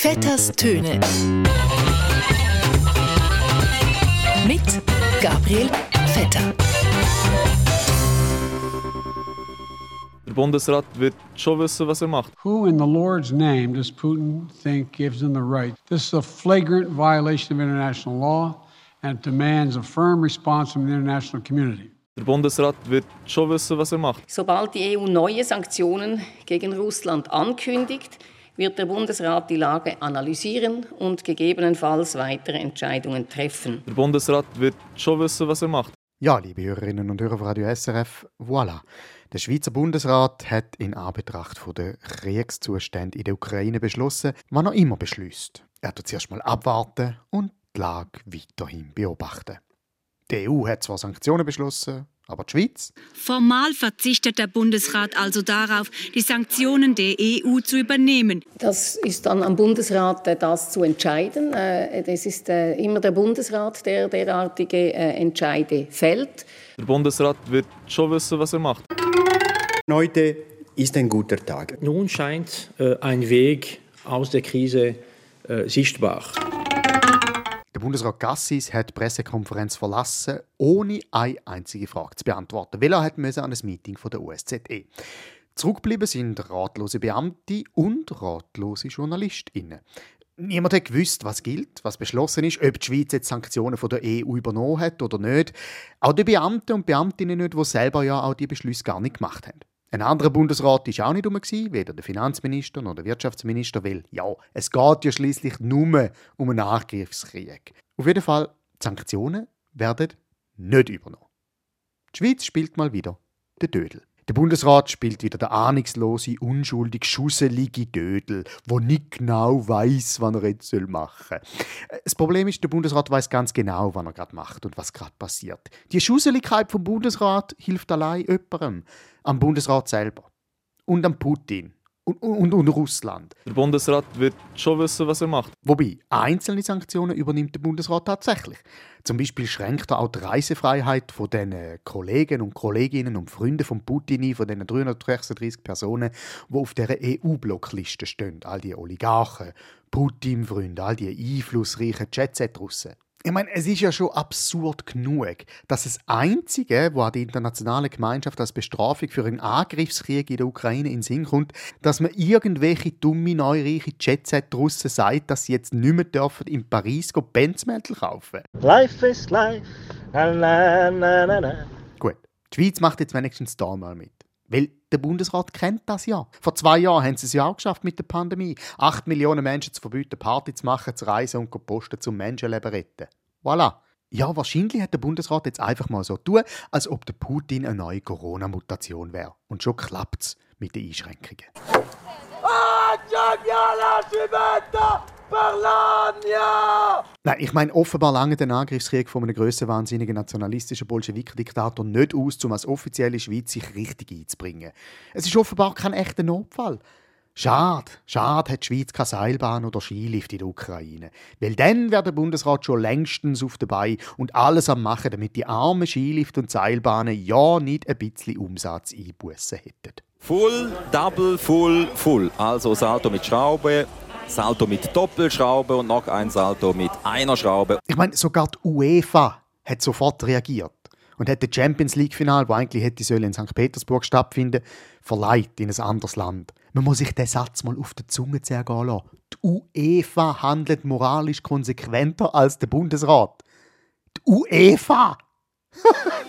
Vetters Töne. Mit Gabriel Vetter. Der Bundesrat wird schon wissen, was er macht. Who in the Lord's name does Putin think gives him the right? This is a flagrant violation of international law and it demands a firm response from the international community. Der Bundesrat wird schon wissen, was er macht. Sobald die EU neue Sanktionen gegen Russland ankündigt, wird der Bundesrat die Lage analysieren und gegebenenfalls weitere Entscheidungen treffen. Der Bundesrat wird schon wissen, was er macht. Ja, liebe Hörerinnen und Hörer von Radio SRF, voilà. Der Schweizer Bundesrat hat in Anbetracht der Kriegszustände in der Ukraine beschlossen, was er immer beschließt. Er tut zuerst mal abwarten und die Lage weiterhin beobachten. Die EU hat zwar Sanktionen beschlossen, aber die Schweiz? Formal verzichtet der Bundesrat also darauf, die Sanktionen der EU zu übernehmen. Das ist dann am Bundesrat, äh, das zu entscheiden. Es äh, ist äh, immer der Bundesrat, der derartige Entscheide fällt. Der Bundesrat wird schon wissen, was er macht. Heute ist ein guter Tag. Nun scheint ein Weg aus der Krise sichtbar. Der Bundesrat Gassis hat die Pressekonferenz verlassen, ohne eine einzige Frage zu beantworten, weil er hat an ein Meeting von der USZE. Zurückgeblieben sind ratlose Beamte und ratlose JournalistInnen. Niemand hat gewusst, was gilt, was beschlossen ist, ob die Schweiz jetzt Sanktionen von der EU übernommen hat oder nicht. Auch die Beamten und Beamtinnen nicht, die selber ja auch die Beschlüsse gar nicht gemacht haben. Ein anderer Bundesrat war auch nicht rum, weder der Finanzminister noch der Wirtschaftsminister, weil ja, es geht ja schließlich nur um einen Angriffskrieg. Auf jeden Fall, die Sanktionen werden nicht übernommen. Die Schweiz spielt mal wieder den Dödel. Der Bundesrat spielt wieder der ahnungslose, unschuldig, schusselige Dödel, wo nicht genau weiß, was er jetzt machen soll. Das Problem ist, der Bundesrat weiß ganz genau, was er gerade macht und was gerade passiert. Die Schusseligkeit vom Bundesrat hilft allein jemandem am Bundesrat selber und am Putin und, und, und, Russland. Der Bundesrat wird schon wissen, was er macht. Wobei, einzelne Sanktionen übernimmt der Bundesrat tatsächlich. Zum Beispiel schränkt er auch die Reisefreiheit von den Kollegen und Kolleginnen und Freunden von Putin ein, von den 336 Personen, die auf der EU-Blockliste stehen. All die Oligarchen, Putin-Freunde, all die einflussreichen Jet-Set-Russen. Ich meine, es ist ja schon absurd genug, dass das Einzige, was die internationale Gemeinschaft als Bestrafung für einen Angriffskrieg in der Ukraine in Sinn kommt, dass man irgendwelche dumme, neureiche Jet-Set-Russen sagt, dass sie jetzt nicht mehr dürfen in Paris Benzmäntel kaufen Life is life. Na, na, na, na, Gut, die Schweiz macht jetzt wenigstens da mal mit. Weil der Bundesrat kennt das ja. Vor zwei Jahren haben sie es ja auch geschafft mit der Pandemie. Acht Millionen Menschen zu verbieten, Party zu machen, zu reisen und zu posten, zum Menschenleben retten. Voilà. Ja, wahrscheinlich hat der Bundesrat jetzt einfach mal so tun, als ob der Putin eine neue Corona-Mutation wäre. Und schon klappt es mit den Einschränkungen. Ah, Parlania! Nein, ich meine, offenbar lange den Angriffskrieg von einem grösser wahnsinnigen nationalistischen Bolschewik-Diktator nicht aus, um als offizielle Schweiz sich richtig einzubringen. Es ist offenbar kein echter Notfall. Schade, schade hat die Schweiz keine Seilbahn oder Skilift in der Ukraine. Weil dann wäre der Bundesrat schon längstens auf dabei und alles am machen, damit die armen Skilift und Seilbahnen ja nicht ein bisschen Umsatz einbußen hätten. Full, Double, Full, Full. Also das Auto mit Schraube, Salto mit Doppelschraube und noch ein Salto mit einer Schraube. Ich meine, sogar die UEFA hat sofort reagiert und hat das Champions League Final, wo eigentlich hätte in St. Petersburg stattfinden, verleiht in ein anderes Land. Man muss sich den Satz mal auf der Zunge zergehen lassen. Die UEFA handelt moralisch konsequenter als der Bundesrat. Die UEFA!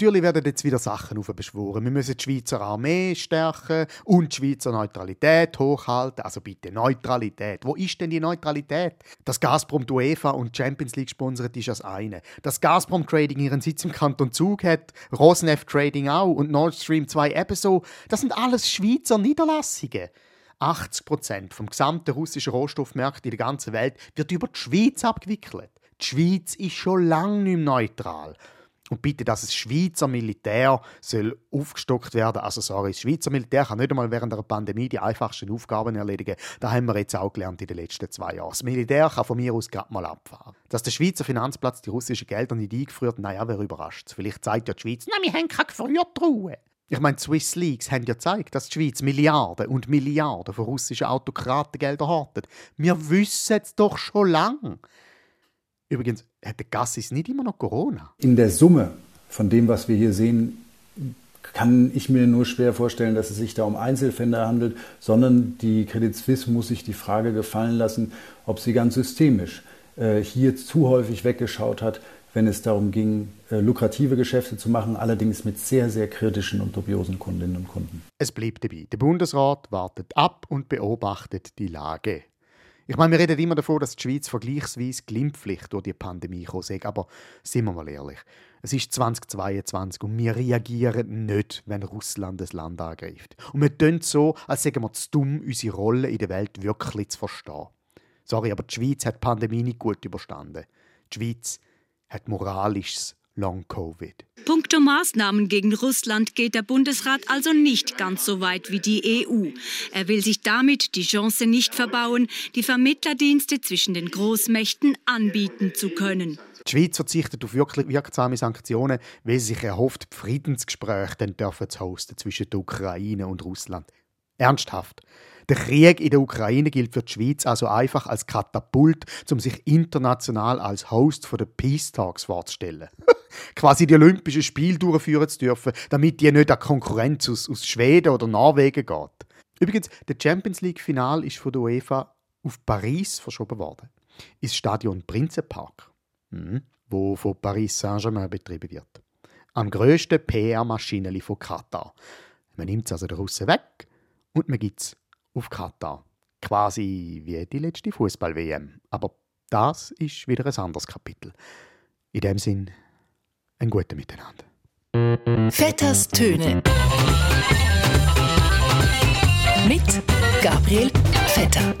natürlich werden jetzt wieder Sachen aufbeschworen. Wir müssen die Schweizer Armee stärken und die Schweizer Neutralität hochhalten. Also bitte Neutralität. Wo ist denn die Neutralität? Dass Gazprom die UEFA und Champions League sponsert, ist das eine. Dass Gazprom Trading ihren Sitz im Kanton Zug hat, Rosneft Trading auch und Nord Stream 2 ebenso, das sind alles Schweizer Niederlassungen. 80% vom gesamten russischen Rohstoffmarkt in der ganzen Welt wird über die Schweiz abgewickelt. Die Schweiz ist schon lange nicht mehr neutral. Und bitte, dass das Schweizer Militär soll aufgestockt werden. Also sorry, das Schweizer Militär kann nicht einmal während der Pandemie die einfachsten Aufgaben erledigen. Das haben wir jetzt auch gelernt in den letzten zwei Jahren. Das Militär kann von mir aus gerade mal abfahren. Dass der Schweizer Finanzplatz die russischen Gelder nicht eingeführt hat, naja, wer überrascht Vielleicht zeigt ja die Schweiz, na, wir haben keine Gefriertruhe. Ich meine, Swiss Leaks haben ja gezeigt, dass die Schweiz Milliarden und Milliarden von russischen Autokratengeldern hortet. Wir wissen es doch schon lange. Übrigens, der Gassis nicht immer noch Corona? In der Summe von dem, was wir hier sehen, kann ich mir nur schwer vorstellen, dass es sich da um Einzelfälle handelt, sondern die Credit Suisse muss sich die Frage gefallen lassen, ob sie ganz systemisch äh, hier zu häufig weggeschaut hat, wenn es darum ging, äh, lukrative Geschäfte zu machen, allerdings mit sehr, sehr kritischen und dubiosen Kundinnen und Kunden. Es bleibt dabei. Der Bundesrat wartet ab und beobachtet die Lage. Ich meine, wir reden immer davon, dass die Schweiz vergleichsweise glimpflich durch die Pandemie gekommen ist. Aber sind wir mal ehrlich, es ist 2022 und wir reagieren nicht, wenn Russland das Land angreift. Und wir tun so, als seien wir zu dumm, unsere Rolle in der Welt wirklich zu verstehen. Sorry, aber die Schweiz hat die Pandemie nicht gut überstanden. Die Schweiz hat moralisches Long-Covid. Punkto Maßnahmen gegen Russland geht der Bundesrat also nicht ganz so weit wie die EU. Er will sich damit die Chance nicht verbauen, die Vermittlerdienste zwischen den Großmächten anbieten zu können. Die Schweiz verzichtet auf wirklich wirksame Sanktionen, weil sie sich erhofft, Friedensgespräche dann dürfen zu hosten zwischen der Ukraine und Russland. Ernsthaft. Der Krieg in der Ukraine gilt für die Schweiz also einfach als Katapult, um sich international als Host der Peace Talks vorzustellen. Quasi die Olympischen Spiele durchführen zu dürfen, damit die nicht an Konkurrenz aus, aus Schweden oder Norwegen geht. Übrigens, der Champions League Final ist von der UEFA auf Paris verschoben worden. Ins Stadion Prinzenpark, mhm, wo von Paris Saint-Germain betrieben wird. Am grössten PR-Maschineli von Katar. Man nimmt es also den Russen weg und man gibt es auf Katar. Quasi wie die letzte Fußball-WM. Aber das ist wieder ein anderes Kapitel. In dem Sinn, ein guter Miteinander. Vetters Töne. Mit Gabriel Vetter.